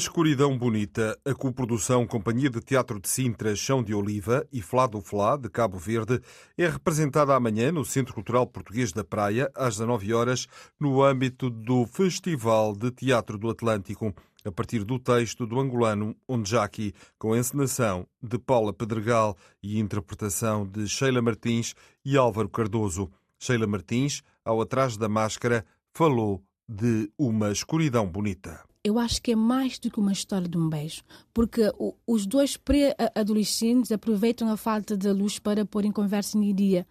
Escuridão Bonita, a coprodução Companhia de Teatro de Sintra, Chão de Oliva e Flá do Flá, de Cabo Verde, é representada amanhã no Centro Cultural Português da Praia, às 19 horas, no âmbito do Festival de Teatro do Atlântico, a partir do texto do angolano Onjaki, com encenação de Paula Pedregal e interpretação de Sheila Martins e Álvaro Cardoso. Sheila Martins, ao Atrás da Máscara, falou de uma escuridão bonita eu acho que é mais do que uma história de um beijo, porque o, os dois pré-adolescentes aproveitam a falta de luz para pôr em conversa em dia.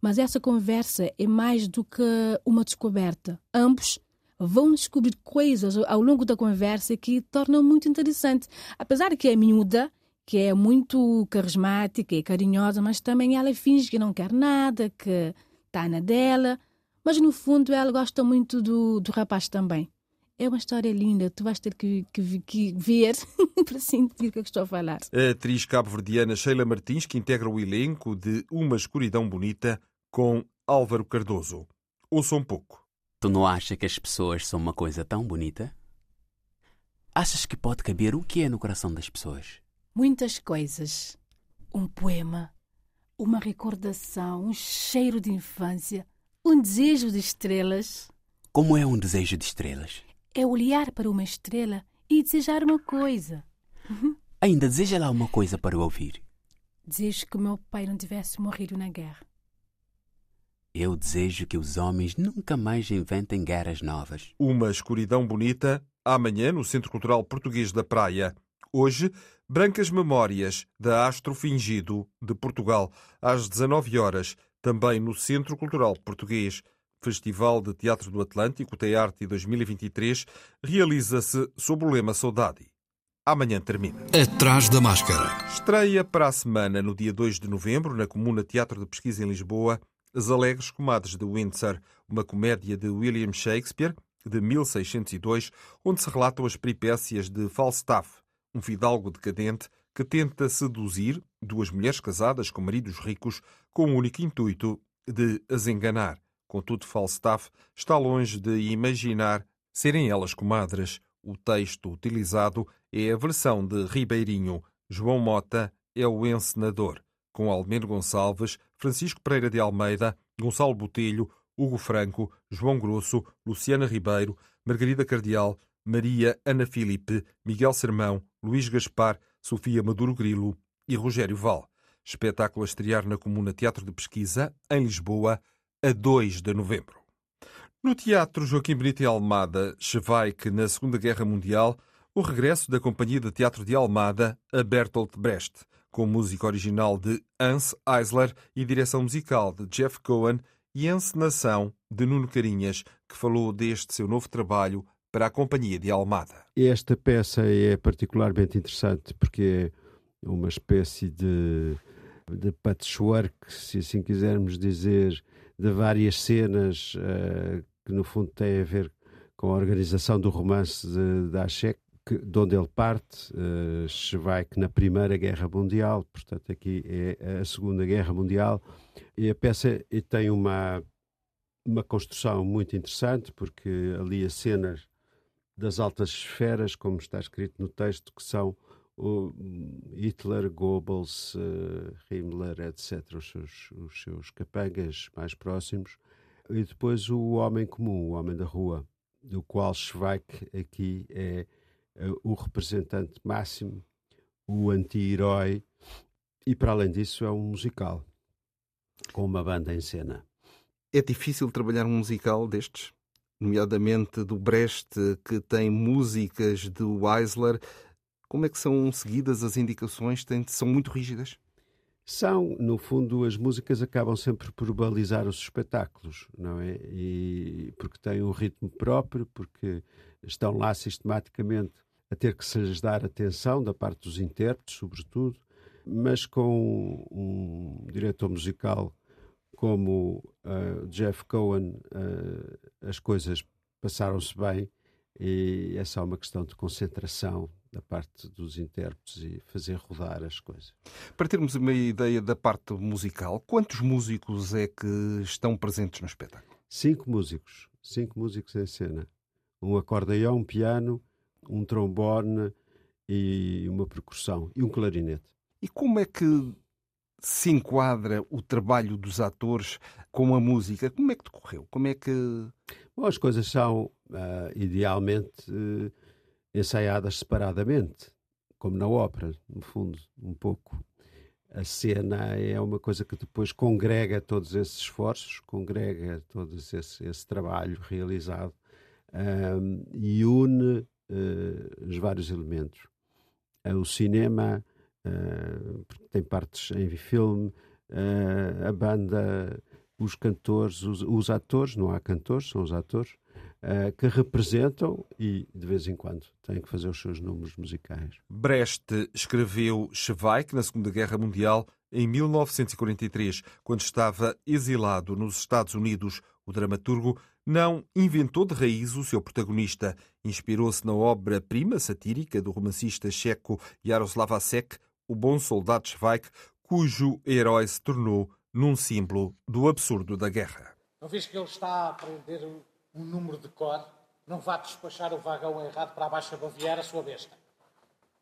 Mas essa conversa é mais do que uma descoberta. Ambos vão descobrir coisas ao longo da conversa que tornam muito interessante. Apesar de que é miúda, que é muito carismática e carinhosa, mas também ela finge que não quer nada, que está na dela. Mas no fundo ela gosta muito do, do rapaz também. É uma história linda, tu vais ter que, que, que ver para sentir o que, é que estou a falar. A atriz cabo-verdiana Sheila Martins, que integra o elenco de Uma Escuridão Bonita com Álvaro Cardoso. Ouça um pouco. Tu não achas que as pessoas são uma coisa tão bonita? Achas que pode caber o que é no coração das pessoas? Muitas coisas. Um poema, uma recordação, um cheiro de infância, um desejo de estrelas. Como é um desejo de estrelas? É olhar para uma estrela e desejar uma coisa. Ainda deseja lá uma coisa para ouvir. Desejo que meu pai não tivesse morrido na guerra. Eu desejo que os homens nunca mais inventem guerras novas. Uma escuridão bonita, amanhã no Centro Cultural Português da Praia. Hoje, Brancas Memórias, da Astro Fingido, de Portugal, às 19 horas, também no Centro Cultural Português. Festival de Teatro do Atlântico, Tearte 2023, realiza-se sob o lema Saudade. Amanhã termina. Atrás da máscara. Estreia para a semana, no dia 2 de novembro, na Comuna Teatro de Pesquisa em Lisboa, As Alegres Comadres de Windsor, uma comédia de William Shakespeare, de 1602, onde se relatam as peripécias de Falstaff, um fidalgo decadente que tenta seduzir duas mulheres casadas com maridos ricos com o único intuito de as enganar. Contudo, Falstaff está longe de imaginar serem elas comadres. O texto utilizado é a versão de Ribeirinho. João Mota é o encenador, com Almeno Gonçalves, Francisco Pereira de Almeida, Gonçalo Botelho, Hugo Franco, João Grosso, Luciana Ribeiro, Margarida Cardial, Maria Ana Filipe, Miguel Sermão, Luís Gaspar, Sofia Maduro Grilo e Rogério Val. Espetáculo a estrear na Comuna Teatro de Pesquisa, em Lisboa, a 2 de novembro. No Teatro Joaquim Benito e Almada, Schweik, na Segunda Guerra Mundial, o regresso da Companhia de Teatro de Almada a Bertolt Brecht, com música original de Hans Eisler e direção musical de Jeff Cohen e encenação de Nuno Carinhas, que falou deste seu novo trabalho para a Companhia de Almada. Esta peça é particularmente interessante porque é uma espécie de, de patchwork, se assim quisermos dizer, de várias cenas uh, que no fundo têm a ver com a organização do romance de, de Achek, de onde ele parte, uh, Schweik na Primeira Guerra Mundial, portanto aqui é a Segunda Guerra Mundial, e a peça tem uma, uma construção muito interessante, porque ali as cenas das altas esferas, como está escrito no texto, que são o Hitler, Goebbels, uh, Himmler, etc., os seus, os seus capangas mais próximos, e depois o homem comum, o homem da rua, do qual Schweik aqui é uh, o representante máximo, o anti-herói, e para além disso é um musical, com uma banda em cena. É difícil trabalhar um musical destes? Nomeadamente do Brecht, que tem músicas do Eisler como é que são seguidas as indicações? São muito rígidas? São, no fundo, as músicas acabam sempre por balizar os espetáculos, não é? E porque têm um ritmo próprio, porque estão lá sistematicamente a ter que se lhes dar atenção da parte dos intérpretes, sobretudo, mas com um diretor musical como uh, Jeff Cohen, uh, as coisas passaram-se bem e é só uma questão de concentração da parte dos intérpretes e fazer rodar as coisas. Para termos uma ideia da parte musical, quantos músicos é que estão presentes no espetáculo? Cinco músicos. Cinco músicos em cena. Um acordeão, um piano, um trombone e uma percussão. E um clarinete. E como é que se enquadra o trabalho dos atores com a música? Como é que decorreu? Como é que... Bom, as coisas são, uh, idealmente... Uh, ensaiadas separadamente, como na ópera, no fundo, um pouco. A cena é uma coisa que depois congrega todos esses esforços, congrega todo esse, esse trabalho realizado um, e une uh, os vários elementos. Uh, o cinema uh, tem partes em filme, a banda, os cantores, os, os atores, não há cantores, são os atores, uh, que representam e, de vez em quando, têm que fazer os seus números musicais. Brecht escreveu Schweik na Segunda Guerra Mundial em 1943, quando estava exilado nos Estados Unidos. O dramaturgo não inventou de raiz o seu protagonista. Inspirou-se na obra-prima satírica do romancista checo Jaroslav Hasek, O Bom Soldado Schweik, cujo herói se tornou num símbolo do absurdo da guerra. Não vês que ele está a aprender um número de cor, não vá despachar o vagão errado para a Baixa Baviera, sua besta.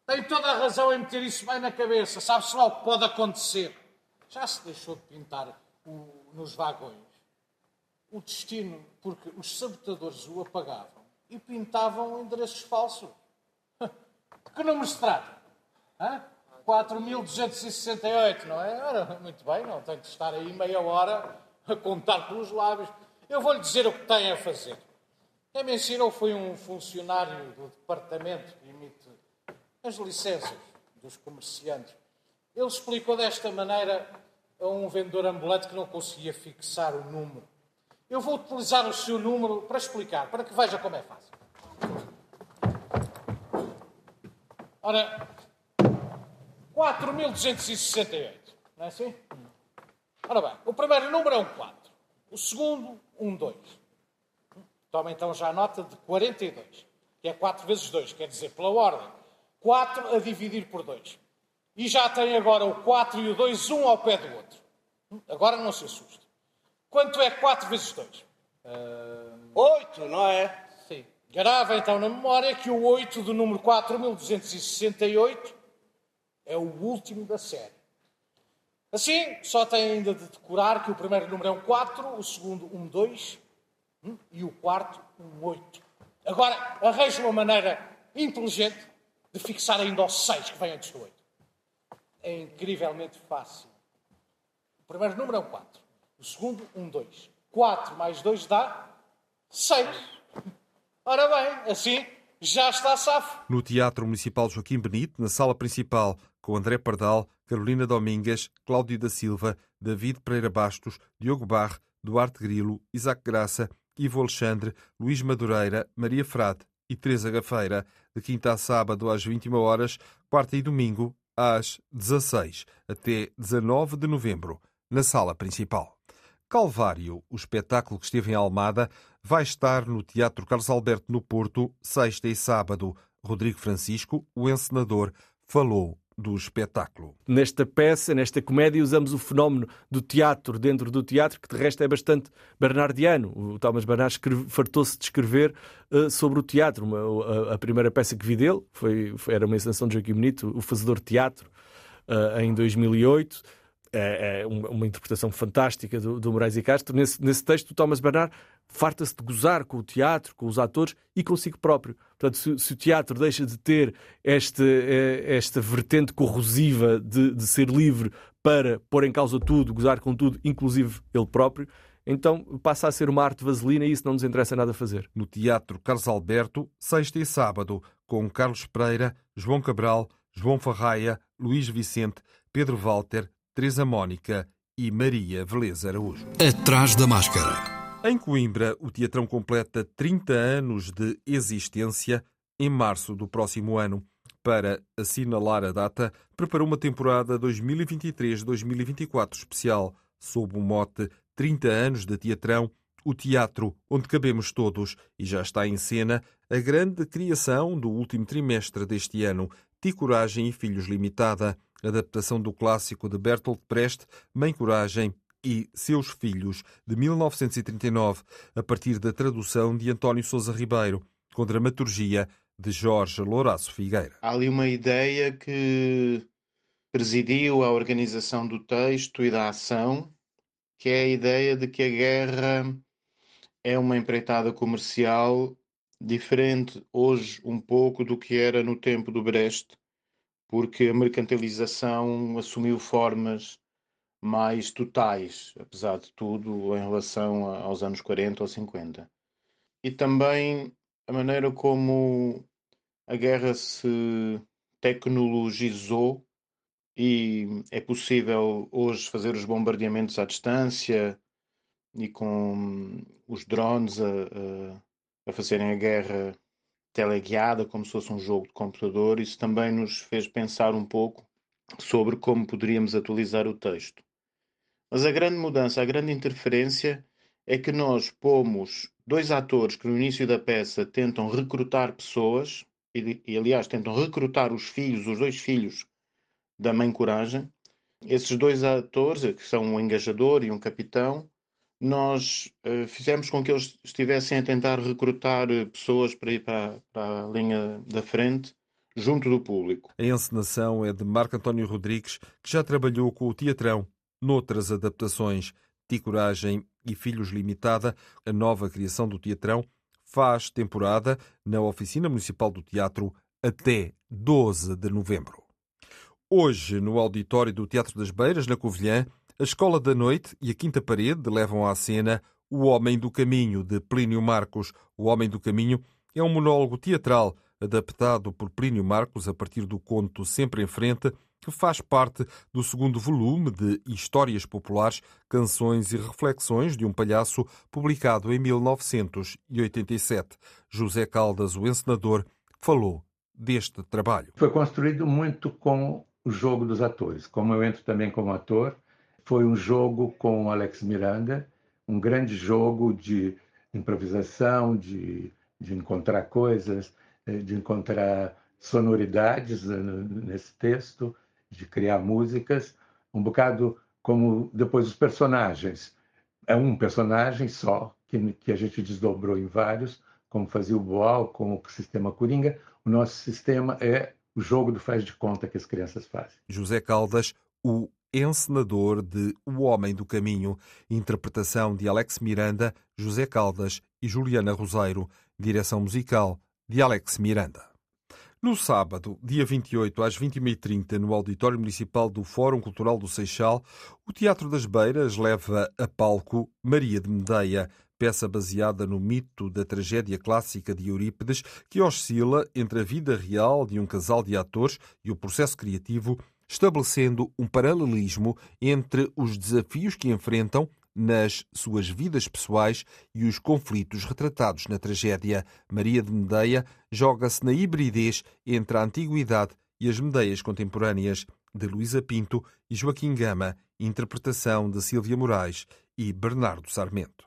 Tem toda a razão em meter isso bem na cabeça. Sabe-se lá o que pode acontecer. Já se deixou de pintar o, nos vagões o destino, porque os sabotadores o apagavam e pintavam endereços falsos. De que número se trata? 4.268, não é? Ora, muito bem, não tem de estar aí meia hora a contar pelos lábios. Eu vou-lhe dizer o que tem a fazer. Quem me ensinou foi um funcionário do departamento que emite as licenças dos comerciantes. Ele explicou desta maneira a um vendedor ambulante que não conseguia fixar o número. Eu vou utilizar o seu número para explicar, para que veja como é fácil. Ora, 4.268, não é assim? Ora bem, o primeiro número é um 4. O segundo, um 2. Toma então já a nota de 42, que é 4 vezes 2, quer dizer, pela ordem. 4 a dividir por 2. E já tem agora o 4 e o 2, um ao pé do outro. Agora não se assuste. Quanto é 4 vezes 2? Uh... 8, não é? Sim. Grava então na memória que o 8 do número 4268 é o último da série. Assim, só tem ainda de decorar que o primeiro número é um 4, o segundo um 2 hum, e o quarto um 8. Agora, arranje uma maneira inteligente de fixar ainda o 6 que vem antes do 8. É incrivelmente fácil. O primeiro número é um 4, o segundo um 2. 4 mais 2 dá 6. Ora bem, assim já está safo. No Teatro Municipal Joaquim Benito, na sala principal, com André Pardal, Carolina Domingues, Cláudio da Silva, David Pereira Bastos, Diogo Barre, Duarte Grilo, Isaac Graça, Ivo Alexandre, Luís Madureira, Maria Frade e Teresa Gafeira, de quinta a sábado às 21 horas, quarta e domingo às 16 até 19 de novembro, na sala principal. Calvário, o espetáculo que esteve em Almada, vai estar no Teatro Carlos Alberto no Porto, sexta e sábado. Rodrigo Francisco, o encenador, falou do espetáculo. Nesta peça, nesta comédia, usamos o fenómeno do teatro dentro do teatro, que de resto é bastante bernardiano. O Thomas Bernard fartou-se de escrever uh, sobre o teatro. Uma, a, a, primeira peça que vi dele foi, foi, era uma encenação de Joaquim Benito, O Fazedor Teatro, uh, em 2008 é, é uma interpretação fantástica do, do Moraes e Castro. Nesse, nesse texto, o Thomas Bernard farta-se de gozar com o teatro, com os atores e consigo próprio. Portanto, se, se o teatro deixa de ter este, eh, esta vertente corrosiva de, de ser livre para pôr em causa tudo, gozar com tudo, inclusive ele próprio, então passa a ser uma arte vaselina e isso não nos interessa nada fazer. No Teatro Carlos Alberto, sexta e sábado, com Carlos Pereira, João Cabral, João Farraia, Luís Vicente, Pedro Walter, Teresa Mónica e Maria Veleza Araújo. Atrás da máscara. Em Coimbra, o Teatrão completa 30 anos de existência em março do próximo ano. Para assinalar a data, preparou uma temporada 2023-2024 especial, sob o mote 30 anos de Teatrão, o teatro onde cabemos todos, e já está em cena a grande criação do último trimestre deste ano, Ti Coragem e Filhos Limitada, adaptação do clássico de Bertolt Brecht, Mãe Coragem e Seus Filhos, de 1939, a partir da tradução de António Sousa Ribeiro, com dramaturgia de Jorge Louraço Figueira. Há ali uma ideia que presidiu a organização do texto e da ação, que é a ideia de que a guerra é uma empreitada comercial diferente hoje um pouco do que era no tempo do Brecht, porque a mercantilização assumiu formas mais totais, apesar de tudo, em relação aos anos 40 ou 50. E também a maneira como a guerra se tecnologizou e é possível hoje fazer os bombardeamentos à distância e com os drones a, a, a fazerem a guerra teleguiada, como se fosse um jogo de computador, isso também nos fez pensar um pouco sobre como poderíamos atualizar o texto. Mas a grande mudança, a grande interferência é que nós pomos dois atores que no início da peça tentam recrutar pessoas, e, e aliás tentam recrutar os filhos, os dois filhos da Mãe Coragem. Esses dois atores, que são um engajador e um capitão, nós uh, fizemos com que eles estivessem a tentar recrutar eh, pessoas para ir para, para, a linha da frente, junto do público. A encenação é de Marco António Rodrigues, que já trabalhou com o Teatrão noutras adaptações. Ti Coragem e Filhos Limitada, a nova criação do Teatrão, faz temporada na Oficina Municipal do Teatro até 12 de novembro. Hoje, no auditório do Teatro das Beiras, na Covilhã, a Escola da Noite e a Quinta Parede levam à cena O Homem do Caminho, de Plínio Marcos. O Homem do Caminho é um monólogo teatral adaptado por Plínio Marcos a partir do conto Sempre em Frente, que faz parte do segundo volume de Histórias Populares, Canções e Reflexões de um Palhaço, publicado em 1987. José Caldas, o encenador, falou deste trabalho. Foi construído muito com o jogo dos atores. Como eu entro também como ator, foi um jogo com Alex Miranda, um grande jogo de improvisação, de, de encontrar coisas, eh, de encontrar sonoridades eh, nesse texto, de criar músicas, um bocado como depois os personagens. É um personagem só, que, que a gente desdobrou em vários, como fazia o Boal, como o sistema Coringa. O nosso sistema é o jogo do faz de conta que as crianças fazem. José Caldas, o encenador de O Homem do Caminho, interpretação de Alex Miranda, José Caldas e Juliana Roseiro, direção musical de Alex Miranda. No sábado, dia 28, às 21h30, no Auditório Municipal do Fórum Cultural do Seixal, o Teatro das Beiras leva a palco Maria de Medeia, peça baseada no mito da tragédia clássica de Eurípides, que oscila entre a vida real de um casal de atores e o processo criativo estabelecendo um paralelismo entre os desafios que enfrentam nas suas vidas pessoais e os conflitos retratados na tragédia. Maria de Medeia joga-se na hibridez entre a antiguidade e as Medeias contemporâneas, de Luísa Pinto e Joaquim Gama, interpretação de Sílvia Moraes e Bernardo Sarmento.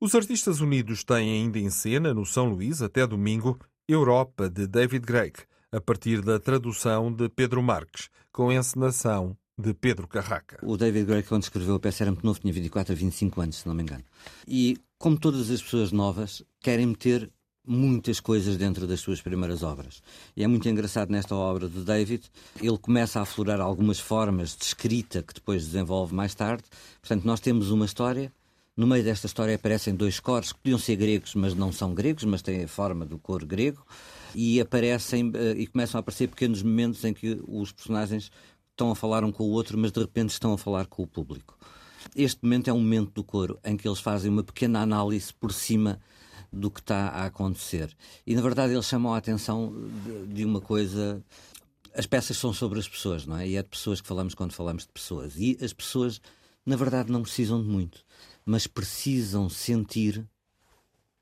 Os artistas unidos têm ainda em cena, no São Luís, até domingo, Europa, de David Gregg, a partir da tradução de Pedro Marques, com encenação de Pedro Carraca. O David Gray, quando escreveu a peça, era muito novo, tinha 24 a 25 anos, se não me engano. E, como todas as pessoas novas, querem meter muitas coisas dentro das suas primeiras obras. E é muito engraçado nesta obra de David, ele começa a aflorar algumas formas de escrita que depois desenvolve mais tarde. Portanto, nós temos uma história no meio desta história aparecem dois cores que podiam ser gregos, mas não são gregos, mas têm a forma do cor grego. E aparecem eh, e começam a aparecer pequenos momentos em que os personagens estão a falar um com o outro, mas de repente estão a falar com o público. Este momento é um momento do coro em que eles fazem uma pequena análise por cima do que está a acontecer. E na verdade eles chamam a atenção de, uma coisa as peças são sobre as pessoas, não é? E é de pessoas que falamos quando falamos de pessoas. E as pessoas, na verdade, não precisam de muito, mas precisam sentir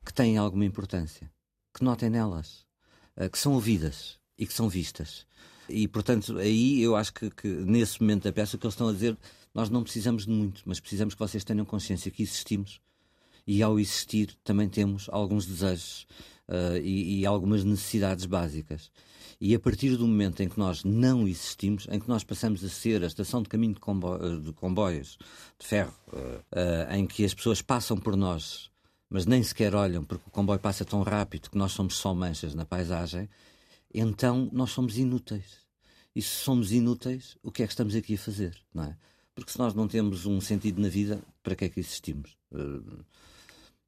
que têm alguma importância, que notem nelas, que são ouvidas e que são vistas. E, portanto, aí eu acho que, que, nesse momento da peça o que eles estão a dizer, nós não precisamos de muito, mas precisamos que vocês tenham consciência que existimos e, ao existir, também temos alguns desejos uh, e, e algumas necessidades básicas. E a partir do momento em que nós não existimos, em que nós passamos a ser a estação de caminho de, combo de comboios de ferro, uh, em que as pessoas passam por nós, mas nem sequer olham porque o comboio passa tão rápido que nós somos só manchas na paisagem, então nós somos inúteis. E se somos inúteis, o que é que estamos aqui a fazer? Não é? Porque se nós não temos um sentido na vida, para que é que existimos? Uh,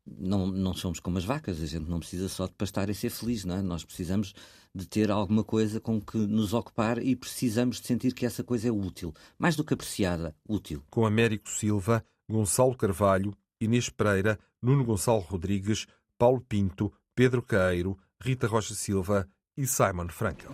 não, não somos como as vacas, a gente não precisa só de pastar e ser feliz, não é? Nós precisamos de ter alguma coisa com que nos ocupar e precisamos de sentir que essa coisa é útil, mais do que apreciada, útil. Com Américo Silva, Gonçalo Carvalho, Inês Pereira, Nuno Gonçalo Rodrigues, Paulo Pinto, Pedro Caeiro, Rita Rocha Silva e Simon Frankel.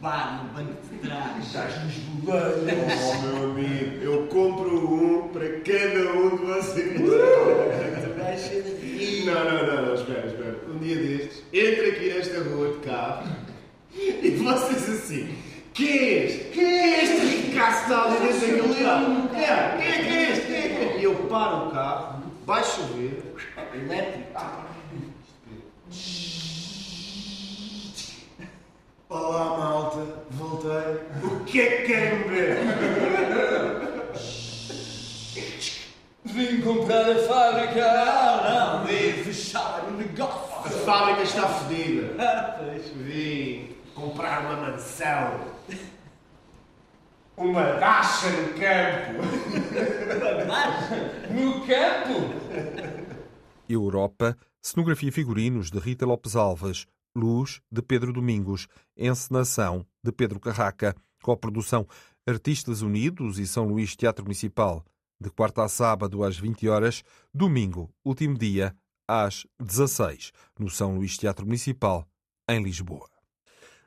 Bar no banco de trás. Estás nos boleiros. Oh, meu amigo, eu compro um para cada um de vocês. Não, não, não, não, espera, espera. Um dia destes, entra aqui nesta rua de carro e vocês assim. Quem é este? Quem é este ricaço que está ali dentro daquele carro? Quem é? Quem é que é este? Quem é que é? E eu paro o carro, vai chover, elétrico. Olá, malta, voltei. O que é que querem beber? Vim comprar a fábrica. Ah, não, vim fechar o negócio. A fábrica está fedida. Ah. Vim comprar uma mansão. Uma dacha no campo. No campo? Europa, cenografia e figurinos de Rita Lopes Alves, Luz, de Pedro Domingos, encenação de Pedro Carraca, coprodução Artistas Unidos e São Luís Teatro Municipal, de quarta a sábado às 20 horas, domingo, último dia, às 16, no São Luís Teatro Municipal, em Lisboa.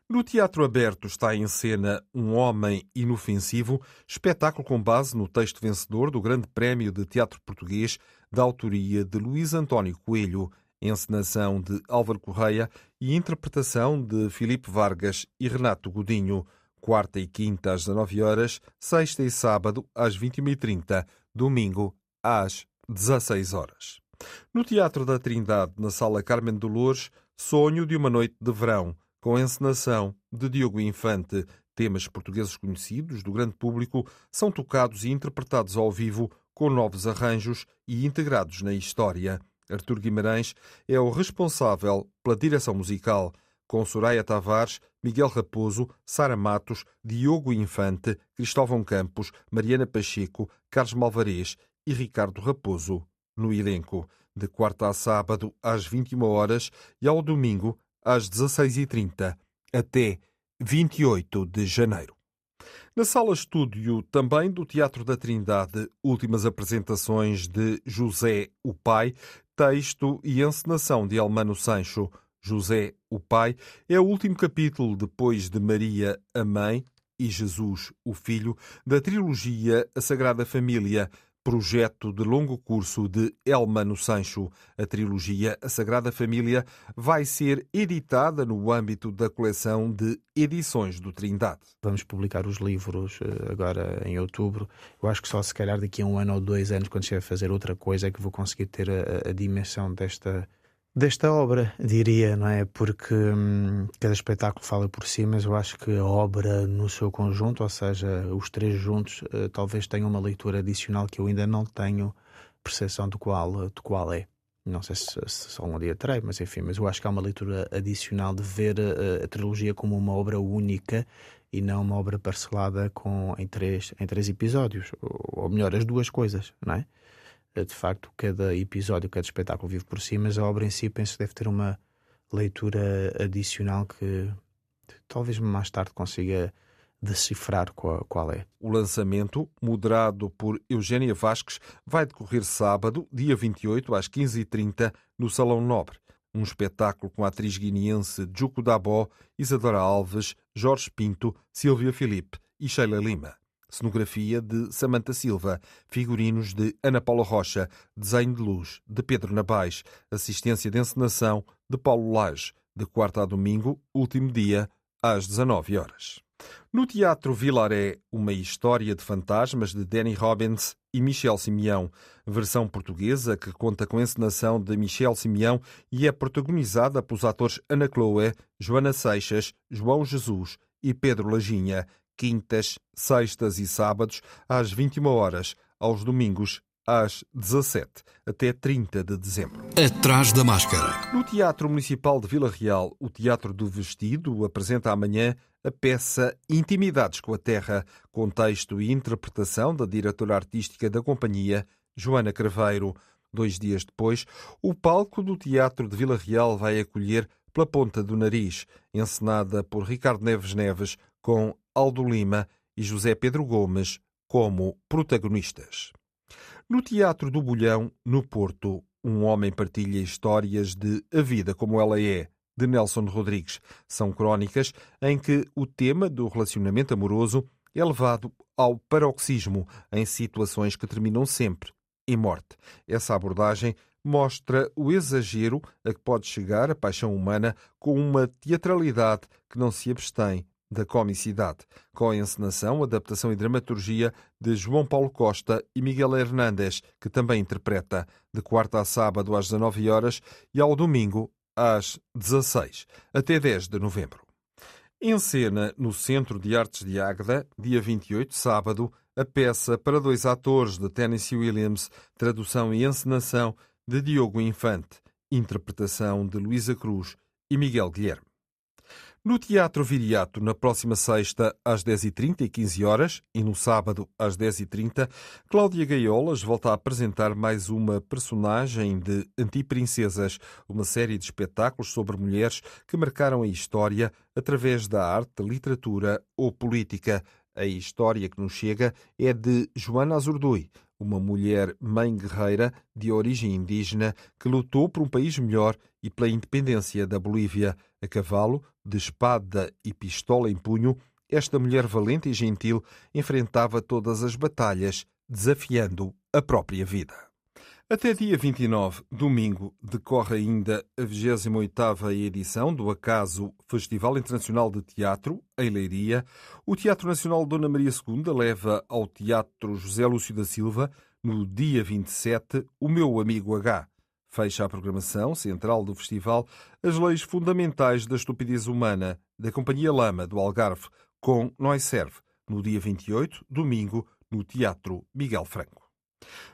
No Teatro Aberto está em cena Um Homem Inofensivo, espetáculo com base no texto vencedor do Grande Prémio de Teatro Português, da autoria de Luís António Coelho, encenação de Álvaro Correia e interpretação de Filipe Vargas e Renato Godinho, quarta e quinta às 19 horas, sexta e sábado às 21h30, domingo às 16 horas. No Teatro da Trindade, na Sala Carmen Dolores, Sonho de uma Noite de Verão, com encenação de Diogo Infante. Temas portugueses conhecidos do grande público são tocados e interpretados ao vivo com novos arranjos e integrados na história. Artur Guimarães é o responsável pela direção musical, com Soraya Tavares, Miguel Raposo, Sara Matos, Diogo Infante, Cristóvão Campos, Mariana Pacheco, Carlos Malvarez e Ricardo Raposo no elenco, de quarta a sábado às 21 horas e ao domingo às 16h30, até 28 de janeiro. Na sala estúdio também do Teatro da Trindade, últimas apresentações de José o Pai, texto e encenação de Almano Sancho. José o Pai é o último capítulo depois de Maria a Mãe e Jesus o Filho da trilogia A Sagrada Família, projeto de longo curso de Elmano Sancho. A trilogia A Sagrada Família vai ser editada no âmbito da coleção de Edições do Trindade. Vamos publicar os livros eh, agora em outubro. Eu acho que só se calhar daqui a um ano ou dois anos, quando estiver a fazer outra coisa, é que vou conseguir ter a, a dimensão desta desta obra, diria, não é? Porque hum, cada espetáculo fala por si, mas eu acho que a obra no seu conjunto, ou seja, os três juntos, uh, talvez tenham uma leitura adicional que eu ainda não tenho percepção do qual, do qual é. Não sei se, se só um dia terei, mas enfim, mas eu acho que há uma leitura adicional de ver a, eh, a trilogia como uma obra única e não uma obra parcelada com, em, três, em três episódios, ou, ou melhor, as duas coisas, não é? Eh, de facto, cada episódio, cada espetáculo vive por si, mas a obra em si penso deve ter uma leitura adicional que talvez mais tarde consiga decifrar qual, é. O lançamento, moderado por Eugénia Vasques, vai decorrer sábado, dia 28, às 15h30, no Salão Nobre. um espetáculo com a atriz guineense Juco Dabó, Isadora Alves, Jorge Pinto, Silvia Filipe e Sheila Lima. Cenografia de Samanta Silva, figurinos de Ana Paula Rocha, desenho de luz de Pedro Nabais, assistência de encenação de Paulo Lage, de quarta a domingo, último dia, às 19 horas. No Teatro Vilaré, uma história de fantasmas de Danny Robbins e Michel Simeão, versão portuguesa que conta com encenação de Michel Simeão e é protagonizada pelos atores Ana Chloé, Joana Seixas, João Jesus e Pedro Lajinha, quintas, sextas e sábados, às 21 horas, aos domingos, às 17, até 30 de dezembro. Atrás da máscara. No Teatro Municipal de Vila Real, o Teatro do Vestido apresenta amanhã a peça Intimidades com a Terra, com texto e interpretação da diretora artística da companhia, Joana Craveiro. Dois dias depois, o palco do Teatro de Vila Real vai acolher Pela Ponta do Nariz, encenada por Ricardo Neves Neves, com Aldo Lima e José Pedro Gomes como protagonistas. No Teatro do Bolhão, no Porto, um homem partilha histórias de A Vida Como Ela É, de Nelson Rodrigues. São crónicas em que o tema do relacionamento amoroso é levado ao paroxismo em situações que terminam sempre em morte. Essa abordagem mostra o exagero a que pode chegar a paixão humana com uma teatralidade que não se abstém da comicidade, com a encenação, adaptação e dramaturgia de João Paulo Costa e Miguel Hernández, que também interpreta, de quarta a sábado às 19 horas e ao domingo às 16, até 10 de novembro. Em cena, no Centro de Artes de Águeda, dia 28, sábado, a peça para dois atores de Tennessee Williams, tradução e encenação de Diogo Infante, interpretação de Luísa Cruz e Miguel Guilherme. No Teatro Viriato, na próxima sexta, às 10h30 e 15 horas, e no sábado, às 10h30, Cláudia Gaiolas volta a apresentar mais uma personagem de Antiprincesas, uma série de espetáculos sobre mulheres que marcaram a história através da arte, literatura ou política. A história que nos chega é de Joana Azurdui, uma mulher mãe guerreira de origem indígena que lutou por um país melhor e pela independência da Bolívia. A cavalo, de espada e pistola em punho, esta mulher valente e gentil enfrentava todas as batalhas, desafiando a própria vida. Até dia 29, domingo, decorre ainda a 28ª edição do Acaso Festival Internacional de Teatro, em Leiria. O Teatro Nacional Dona Maria II leva ao Teatro José Lúcio da Silva, no dia 27, o meu amigo H. Fecha a programação central do festival as leis fundamentais da estupidez humana da Companhia Lama do Algarve, com Nós Serve, no dia 28, domingo, no Teatro Miguel Franco.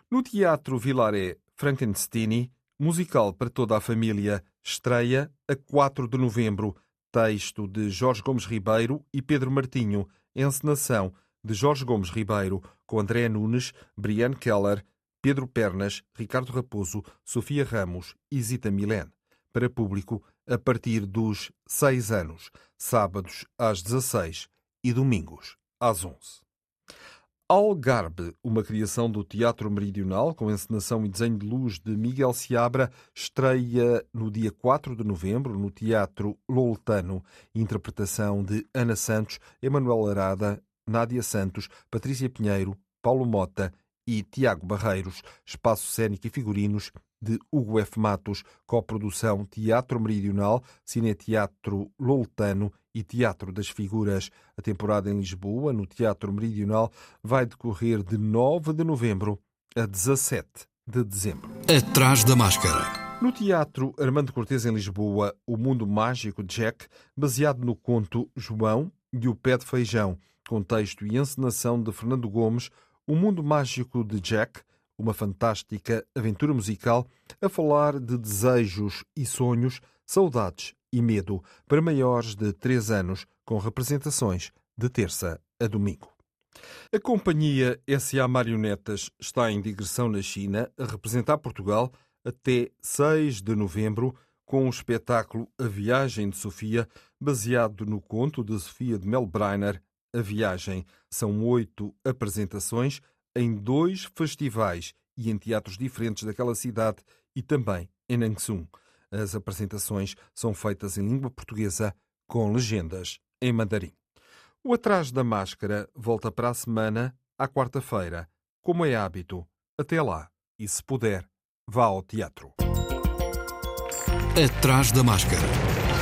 No Teatro Vilaré Frankenstein, musical para toda a família, estreia a 4 de novembro. Texto de Jorge Gomes Ribeiro e Pedro Martinho. Encenação de Jorge Gomes Ribeiro, com André Nunes, Brian Keller, Pedro Pernas, Ricardo Raposo, Sofia Ramos e Zita Milen. Para público a partir dos 6 anos, sábados às 16 e domingos às 11. Algarbe, uma criação do Teatro Meridional com encenação e desenho de luz de Miguel Seabra, estreia no dia 4 de novembro no Teatro Loletano. Interpretação de Ana Santos, Emanuel Arada, Nádia Santos, Patrícia Pinheiro, Paulo Mota e Tiago Barreiros, espaço cênico e figurinos de Hugo F. Matos, coprodução Teatro Meridional, Cineteatro Loletano e Teatro das Figuras. A temporada em Lisboa, no Teatro Meridional, vai decorrer de 9 de novembro a 17 de dezembro. Atrás da máscara. No Teatro Armando Cortês, em Lisboa, O Mundo Mágico de Jack, baseado no conto João e o Pé de Feijão, com texto e encenação de Fernando Gomes, o Mundo Mágico de Jack, uma fantástica aventura musical a falar de desejos e sonhos, saudades e medo para maiores de 3 anos, com representações de terça a domingo. A companhia SA Marionetas está em digressão na China a representar Portugal até 6 de novembro com o espetáculo A Viagem de Sofia, baseado no conto de Sofia de Melbreiner, a viagem. São oito apresentações em dois festivais e em teatros diferentes daquela cidade e também em Nangsung. As apresentações são feitas em língua portuguesa com legendas em mandarim. O Atrás da Máscara volta para a semana, à quarta-feira. Como é hábito, até lá. E se puder, vá ao teatro. Atrás da Máscara.